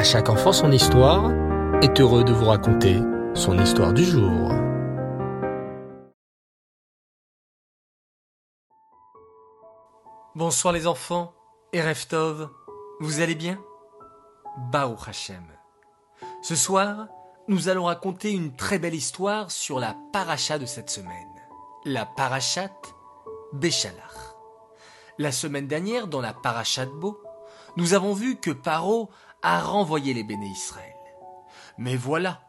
À chaque enfant son histoire est heureux de vous raconter son histoire du jour. Bonsoir les enfants et Reftov, vous allez bien? Bao Hashem. Ce soir, nous allons raconter une très belle histoire sur la paracha de cette semaine, la parachat Béchalach. La semaine dernière, dans la parachat Bo, nous avons vu que Paro a renvoyé les béné Israël. Mais voilà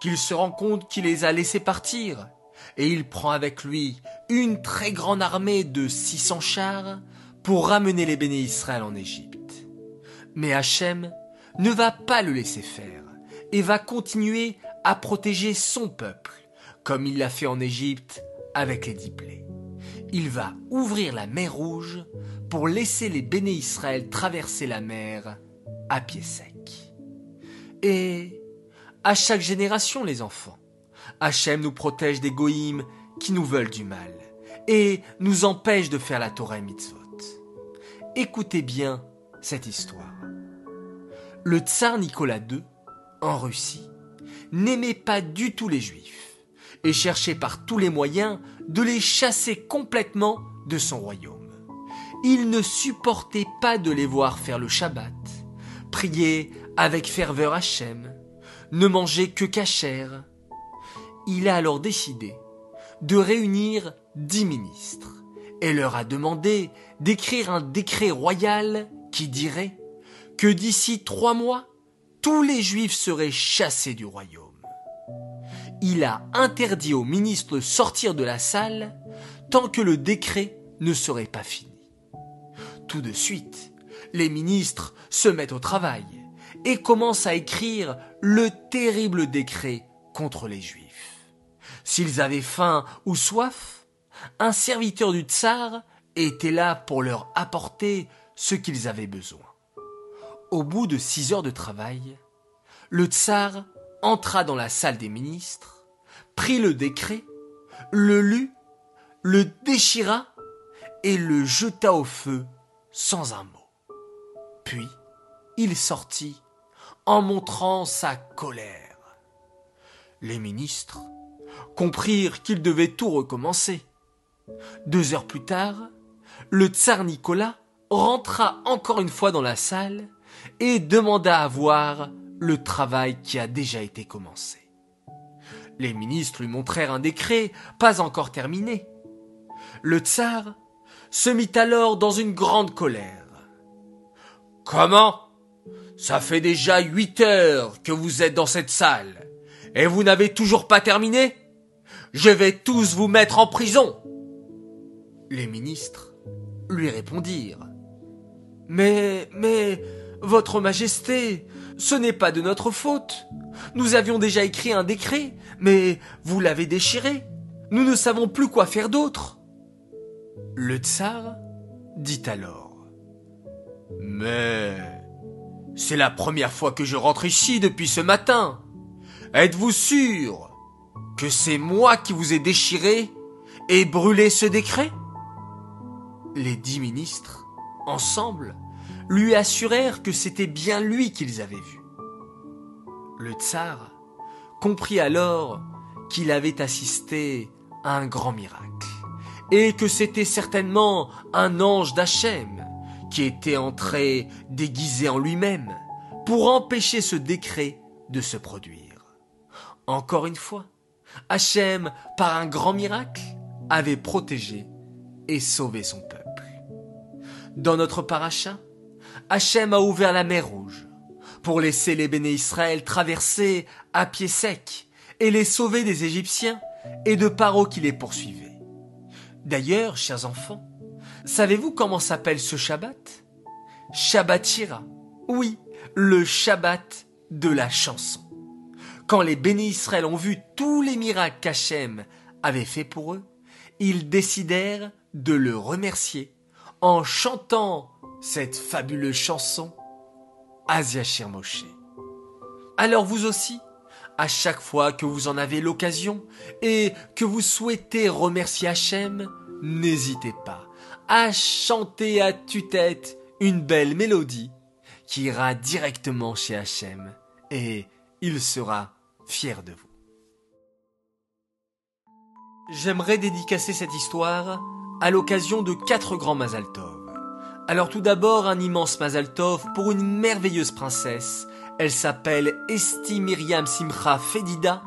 qu'il se rend compte qu'il les a laissés partir, et il prend avec lui une très grande armée de 600 chars pour ramener les béné Israël en Égypte. Mais Hachem ne va pas le laisser faire et va continuer à protéger son peuple, comme il l'a fait en Égypte avec les dix plaies. Il va ouvrir la mer Rouge pour laisser les béné Israël traverser la mer à pied sec. Et à chaque génération, les enfants, Hachem nous protège des goïms qui nous veulent du mal et nous empêche de faire la Torah Mitzvot. Écoutez bien cette histoire. Le tsar Nicolas II, en Russie, n'aimait pas du tout les juifs et cherchait par tous les moyens de les chasser complètement de son royaume. Il ne supportait pas de les voir faire le Shabbat, prier avec ferveur Hachem, ne manger que cachère. Il a alors décidé de réunir dix ministres et leur a demandé d'écrire un décret royal qui dirait que d'ici trois mois, tous les juifs seraient chassés du royaume. Il a interdit aux ministres de sortir de la salle tant que le décret ne serait pas fini. Tout de suite, les ministres se mettent au travail et commencent à écrire le terrible décret contre les juifs. S'ils avaient faim ou soif, un serviteur du tsar était là pour leur apporter ce qu'ils avaient besoin. Au bout de six heures de travail, le tsar entra dans la salle des ministres, prit le décret, le lut, le déchira et le jeta au feu sans un mot. Puis, il sortit en montrant sa colère. Les ministres comprirent qu'ils devaient tout recommencer. Deux heures plus tard, le tsar Nicolas rentra encore une fois dans la salle et demanda à voir le travail qui a déjà été commencé. Les ministres lui montrèrent un décret pas encore terminé. Le tsar se mit alors dans une grande colère. Comment? Ça fait déjà huit heures que vous êtes dans cette salle, et vous n'avez toujours pas terminé? Je vais tous vous mettre en prison. Les ministres lui répondirent. Mais, mais, Votre Majesté, ce n'est pas de notre faute. Nous avions déjà écrit un décret, mais vous l'avez déchiré. Nous ne savons plus quoi faire d'autre. Le tsar dit alors. Mais c'est la première fois que je rentre ici depuis ce matin. Êtes-vous sûr que c'est moi qui vous ai déchiré et brûlé ce décret? Les dix ministres, ensemble, lui assurèrent que c'était bien lui qu'ils avaient vu. Le tsar comprit alors qu'il avait assisté à un grand miracle et que c'était certainement un ange d'Hachem qui était entré déguisé en lui-même pour empêcher ce décret de se produire. Encore une fois, Hachem, par un grand miracle, avait protégé et sauvé son peuple. Dans notre paracha, Hachem a ouvert la mer Rouge pour laisser les béné Israël traverser à pied sec et les sauver des Égyptiens et de Paro qui les poursuivaient. D'ailleurs, chers enfants, savez-vous comment s'appelle ce Shabbat? Shabbatira. Oui, le Shabbat de la chanson. Quand les bénis Israël ont vu tous les miracles qu'Hachem avait fait pour eux, ils décidèrent de le remercier en chantant cette fabuleuse chanson Asia Moshe. Alors vous aussi, à chaque fois que vous en avez l'occasion et que vous souhaitez remercier Hachem, n'hésitez pas à chanter à tue-tête une belle mélodie qui ira directement chez Hachem et il sera fier de vous. J'aimerais dédicacer cette histoire à l'occasion de quatre grands Mazaltov. Alors tout d'abord un immense Mazaltov pour une merveilleuse princesse. Elle s'appelle Esti Myriam Simcha Fedida.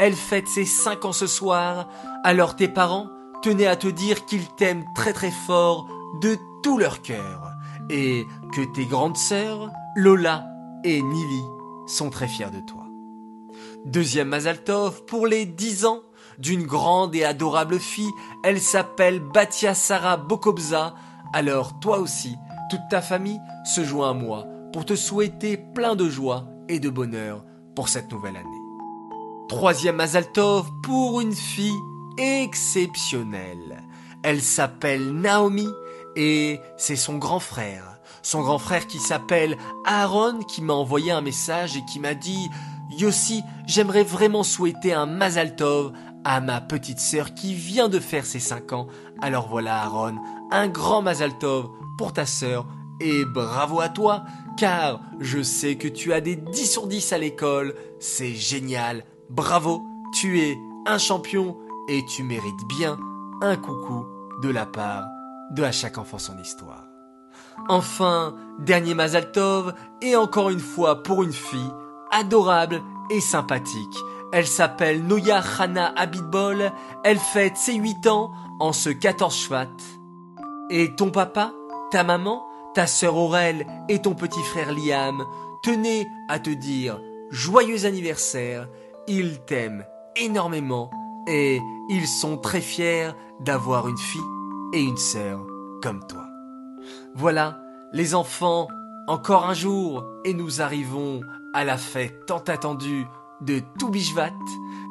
Elle fête ses cinq ans ce soir. Alors tes parents tenaient à te dire qu'ils t'aiment très très fort de tout leur cœur. Et que tes grandes sœurs, Lola et Nili, sont très fiers de toi. Deuxième Mazaltov pour les dix ans d'une grande et adorable fille. Elle s'appelle Batia Sarah Bokobza. Alors toi aussi, toute ta famille se joint à moi pour te souhaiter plein de joie et de bonheur pour cette nouvelle année. Troisième Mazaltov pour une fille exceptionnelle. Elle s'appelle Naomi et c'est son grand frère. Son grand frère qui s'appelle Aaron qui m'a envoyé un message et qui m'a dit Yossi, j'aimerais vraiment souhaiter un Mazaltov à ma petite sœur qui vient de faire ses 5 ans. Alors voilà Aaron, un grand Mazaltov pour ta sœur et bravo à toi car je sais que tu as des 10 sur 10 à l'école. C'est génial. Bravo, tu es un champion et tu mérites bien un coucou de la part de chaque enfant son histoire. Enfin, dernier Mazaltov et encore une fois pour une fille adorable et sympathique. Elle s'appelle Noya Hana Abitbol. Elle fête ses 8 ans en ce 14 Shvat. Et ton papa, ta maman, ta sœur Aurel et ton petit frère Liam tenaient à te dire joyeux anniversaire. Ils t'aiment énormément et ils sont très fiers d'avoir une fille et une sœur comme toi. Voilà, les enfants, encore un jour et nous arrivons à la fête tant attendue de Toubishvat.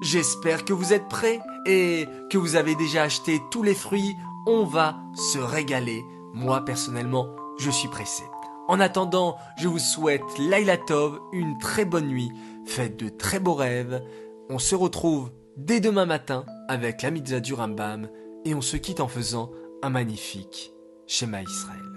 J'espère que vous êtes prêts et que vous avez déjà acheté tous les fruits. On va se régaler. Moi, personnellement, je suis pressé. En attendant, je vous souhaite Laila Tov, une très bonne nuit, faites de très beaux rêves. On se retrouve dès demain matin avec la mitzvah du Rambam et on se quitte en faisant un magnifique schéma Israël.